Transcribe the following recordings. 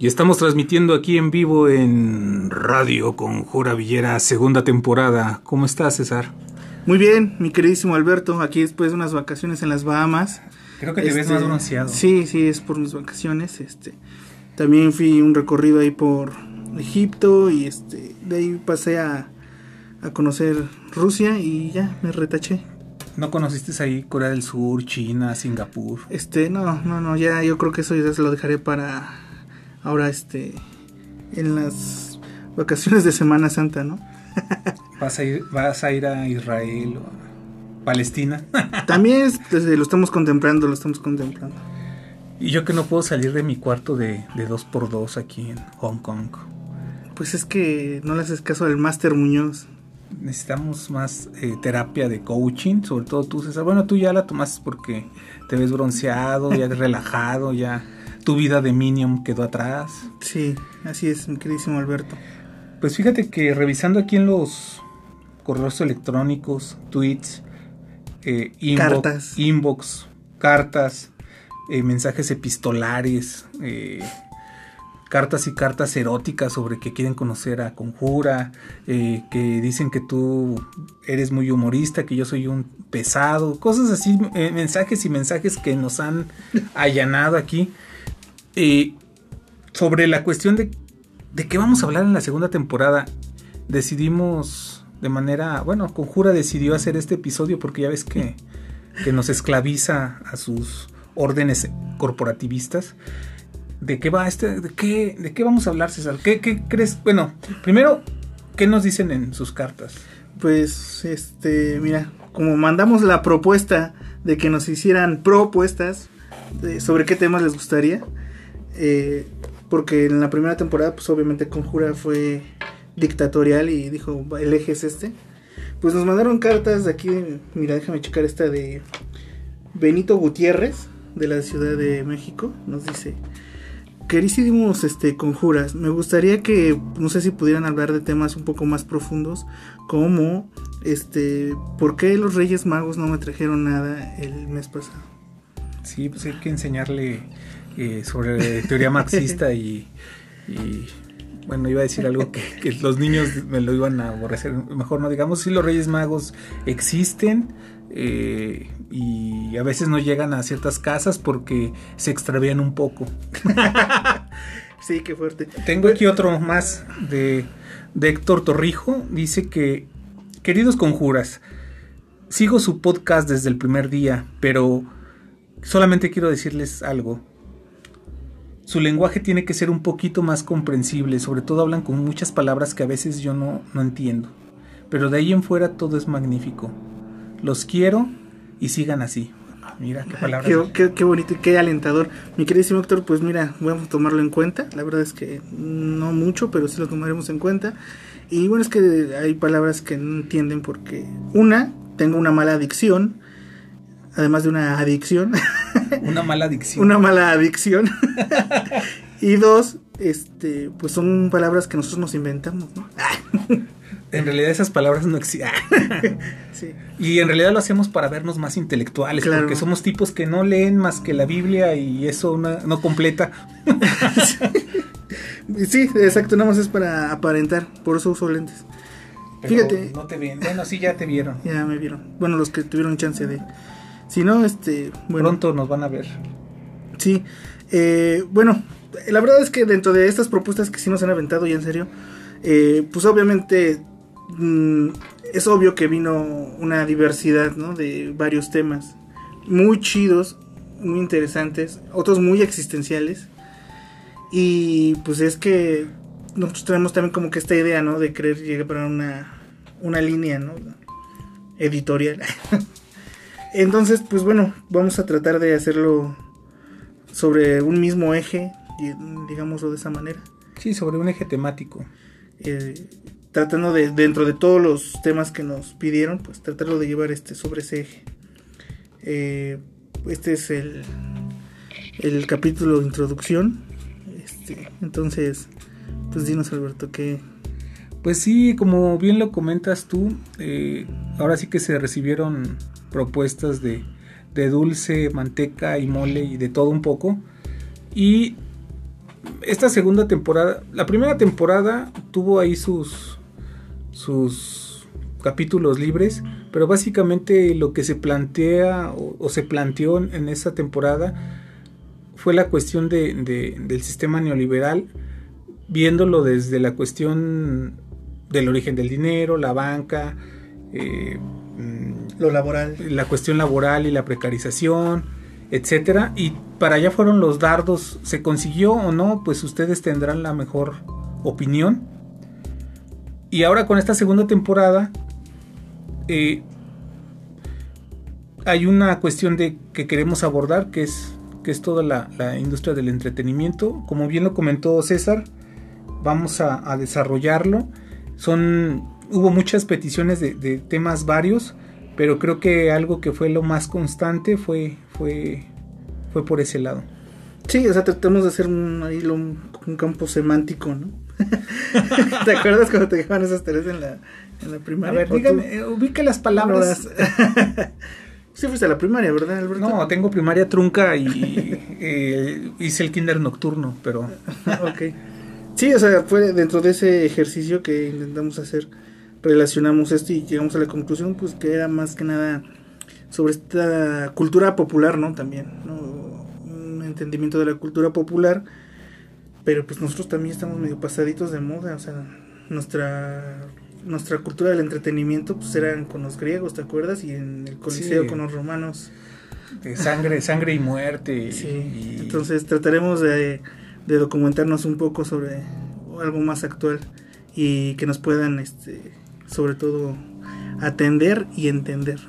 Y estamos transmitiendo aquí en vivo en Radio Conjura Villera, segunda temporada. ¿Cómo estás, César? Muy bien, mi queridísimo Alberto, aquí después de unas vacaciones en las Bahamas. Creo que te ves más bronceado. Sí, sí, es por mis vacaciones. Este, también fui un recorrido ahí por Egipto y este, de ahí pasé a, a conocer Rusia y ya me retaché. ¿No conociste ahí Corea del Sur, China, Singapur? Este, no, no, no, ya yo creo que eso ya se lo dejaré para ahora este en las vacaciones de Semana Santa, ¿no? ¿Vas a ir, vas a, ir a Israel o a Palestina? También este, lo estamos contemplando, lo estamos contemplando. Y yo que no puedo salir de mi cuarto de, de dos por dos aquí en Hong Kong. Pues es que no le haces caso al Máster Muñoz. Necesitamos más eh, terapia de coaching, sobre todo tú, César. Bueno, tú ya la tomaste porque te ves bronceado, ya relajado, ya tu vida de Minion quedó atrás. Sí, así es, mi queridísimo Alberto. Pues fíjate que revisando aquí en los correos electrónicos, tweets, eh, inbox, Cartas. inbox, cartas, eh, mensajes epistolares, eh, cartas y cartas eróticas sobre que quieren conocer a Conjura, eh, que dicen que tú eres muy humorista, que yo soy un pesado, cosas así, eh, mensajes y mensajes que nos han allanado aquí. Sobre la cuestión de, de qué vamos a hablar en la segunda temporada, decidimos de manera, bueno, Conjura decidió hacer este episodio porque ya ves que, que nos esclaviza a sus órdenes corporativistas. ¿De qué va este? ¿De qué, de qué vamos a hablar, César? ¿Qué, ¿Qué crees? Bueno, primero, ¿qué nos dicen en sus cartas? Pues, este, mira, como mandamos la propuesta de que nos hicieran propuestas sobre qué temas les gustaría, eh, porque en la primera temporada, pues obviamente Conjura fue dictatorial y dijo, el eje es este. Pues nos mandaron cartas de aquí, mira, déjame checar esta de Benito Gutiérrez, de la Ciudad de México, nos dice, querísimos este, conjuras, me gustaría que, no sé si pudieran hablar de temas un poco más profundos, como, este, ¿por qué los Reyes Magos no me trajeron nada el mes pasado? Sí, pues hay que enseñarle eh, sobre teoría marxista y, y, bueno, iba a decir algo que, que, los niños me lo iban a aborrecer, mejor no digamos, si los Reyes Magos existen eh, y a veces no llegan a ciertas casas porque se extravían un poco. sí, qué fuerte. Tengo aquí otro más de, de Héctor Torrijo, dice que, queridos conjuras, sigo su podcast desde el primer día, pero solamente quiero decirles algo. Su lenguaje tiene que ser un poquito más comprensible, sobre todo hablan con muchas palabras que a veces yo no, no entiendo. Pero de ahí en fuera todo es magnífico. Los quiero y sigan así. Mira qué palabras. Qué, qué, qué, bonito y qué alentador. Mi queridísimo Héctor, pues mira, vamos a tomarlo en cuenta. La verdad es que no mucho, pero sí lo tomaremos en cuenta. Y bueno, es que hay palabras que no entienden porque, una, tengo una mala adicción, además de una adicción. Una mala adicción. una mala adicción. y dos, este, pues son palabras que nosotros nos inventamos, ¿no? En realidad esas palabras no existen. sí. Y en realidad lo hacemos para vernos más intelectuales, claro. porque somos tipos que no leen más que la Biblia y eso no, no completa. sí, exacto, nada más es para aparentar, por eso uso lentes. Pero Fíjate. No te ven. Bueno, sí, ya te vieron. Ya me vieron. Bueno, los que tuvieron chance de. Si no, este. Bueno. Pronto nos van a ver. Sí. Eh, bueno, la verdad es que dentro de estas propuestas que sí nos han aventado, ya en serio, eh, pues obviamente mmm, es obvio que vino una diversidad, ¿no? De varios temas. Muy chidos, muy interesantes, otros muy existenciales. Y pues es que nosotros tenemos también como que esta idea, ¿no? De querer llegar a una, una línea, ¿no? Editorial. Entonces, pues bueno, vamos a tratar de hacerlo sobre un mismo eje, digámoslo de esa manera. Sí, sobre un eje temático. Eh, tratando de, dentro de todos los temas que nos pidieron, pues tratarlo de llevar este sobre ese eje. Eh, este es el, el capítulo de introducción. Este, entonces, pues dinos Alberto, que... Pues sí, como bien lo comentas tú, eh, ahora sí que se recibieron propuestas de, de, dulce, manteca y mole y de todo un poco. Y esta segunda temporada, la primera temporada tuvo ahí sus, sus capítulos libres, pero básicamente lo que se plantea o, se planteó en esta temporada fue la cuestión de, del sistema neoliberal, viéndolo desde la cuestión del origen del dinero, la banca, eh, lo laboral, la cuestión laboral y la precarización, etcétera. Y para allá fueron los dardos. ¿Se consiguió o no? Pues ustedes tendrán la mejor opinión. Y ahora con esta segunda temporada eh, hay una cuestión de que queremos abordar que es que es toda la, industria del entretenimiento. Como bien lo comentó César, vamos a, desarrollarlo. Son hubo muchas peticiones de, de temas varios pero creo que algo que fue lo más constante fue, fue, fue por ese lado. Sí, o sea, tratamos de hacer un, ahí un, campo semántico, ¿no? ¿Te acuerdas cuando te dejaban esas tareas en la, en la primaria? A ver, dígame, eh, ubica las palabras. sí fuiste a la primaria, ¿verdad, Alberto? No, tengo primaria trunca y eh, hice el kinder nocturno, pero... ok. Sí, o sea, fue dentro de ese ejercicio que intentamos hacer relacionamos esto y llegamos a la conclusión pues que era más que nada sobre esta cultura popular, ¿no? También, ¿no? Un entendimiento de la cultura popular, pero pues nosotros también estamos medio pasaditos de moda, o sea, nuestra nuestra cultura del entretenimiento pues eran con los griegos, ¿te acuerdas? Y en el Coliseo con los romanos. De sangre, sangre y muerte. Sí. Entonces trataremos de, de documentarnos un poco sobre algo más actual y que nos puedan este sobre todo atender y entender.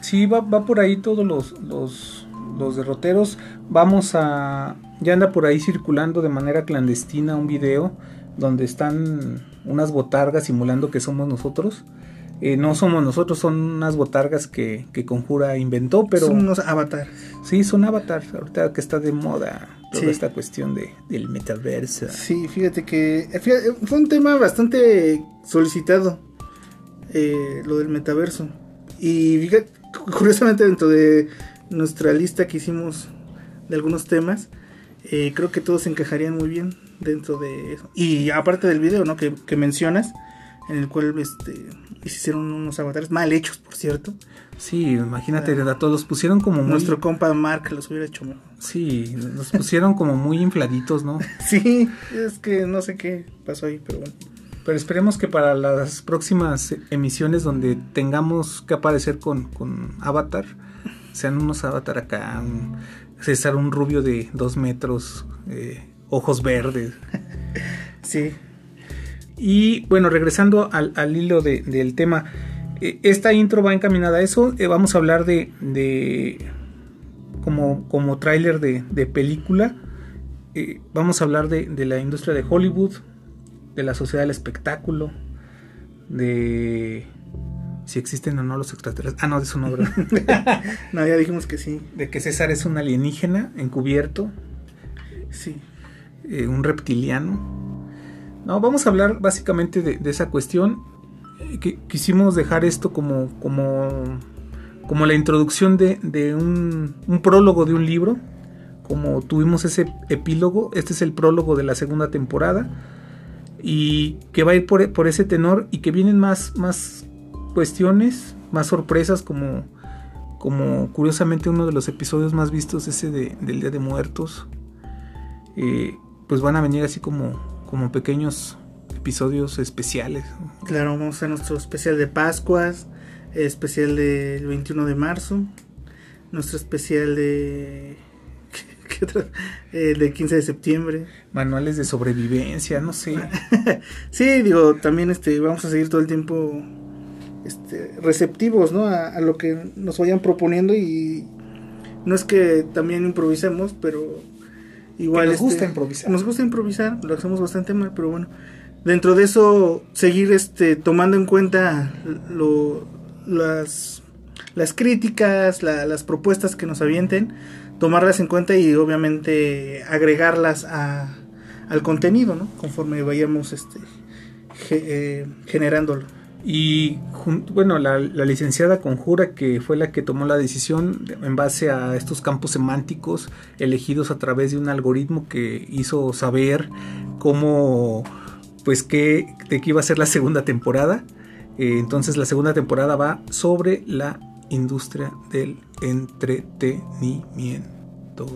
Sí, va, va por ahí todos los, los, derroteros. Vamos a... Ya anda por ahí circulando de manera clandestina un video donde están unas botargas simulando que somos nosotros. Eh, no somos nosotros, son unas botargas que, que Conjura inventó, pero... Son unos avatares. Sí, son avatares, ahorita que está de moda toda esta cuestión de, del metaverso. Sí, fíjate que fue un tema bastante solicitado eh, lo del metaverso. Y fíjate, curiosamente dentro de nuestra lista que hicimos de algunos temas, eh, creo que todos encajarían muy bien dentro de eso. Y aparte del video, ¿no? Que, mencionas, en el cual este, hicieron unos avatares mal hechos, por cierto. Sí, imagínate, ah. todos los pusieron como muy... Nuestro compa Mark los hubiera hecho mejor. Sí, los pusieron como muy infladitos, ¿no? sí, es que no sé qué pasó ahí, pero bueno. Pero esperemos que para las próximas emisiones donde tengamos que aparecer con, Avatar, sean unos Avatar acá, un César, un rubio de dos metros, eh, ojos verdes. sí. Y bueno, regresando al, hilo del tema, eh, esta intro va encaminada a eso. Eh, vamos a hablar de, de como, como tráiler de, de, película. vamos a hablar de, de la industria de Hollywood, de la sociedad del espectáculo, de si existen o no los extraterrestres. Ah, no, de eso no, ¿verdad? no, ya dijimos que sí. De que César es un alienígena encubierto. Sí. Eh, un reptiliano. No, vamos a hablar básicamente de, esa cuestión. Que, quisimos dejar esto como, como, como la introducción de, de un, un prólogo de un libro. Como tuvimos ese epílogo, este es el prólogo de la segunda temporada y que va a ir por, ese tenor y que vienen más, más cuestiones, más sorpresas como, como curiosamente uno de los episodios más vistos, ese de, del Día de Muertos, eh, pues van a venir así como, como pequeños episodios especiales. Claro, vamos a nuestro especial de Pascuas, especial del 21 de marzo, nuestro especial de eh, de 15 de septiembre. Manuales de sobrevivencia, no sé. sí, digo, también este, vamos a seguir todo el tiempo este, receptivos, ¿no? A, lo que nos vayan proponiendo y no es que también improvisemos, pero igual... nos gusta este, improvisar. Nos gusta improvisar, lo hacemos bastante mal, pero bueno. Dentro de eso, seguir este, tomando en cuenta lo, las, las críticas, las propuestas que nos avienten tomarlas en cuenta y obviamente agregarlas a, al contenido, ¿no? Conforme vayamos este, eh, generándolo. Y bueno, la, licenciada Conjura, que fue la que tomó la decisión en base a estos campos semánticos elegidos a través de un algoritmo que hizo saber cómo, pues, qué, de qué iba a ser la segunda temporada. Eh, entonces, la segunda temporada va sobre la industria del entretenimiento.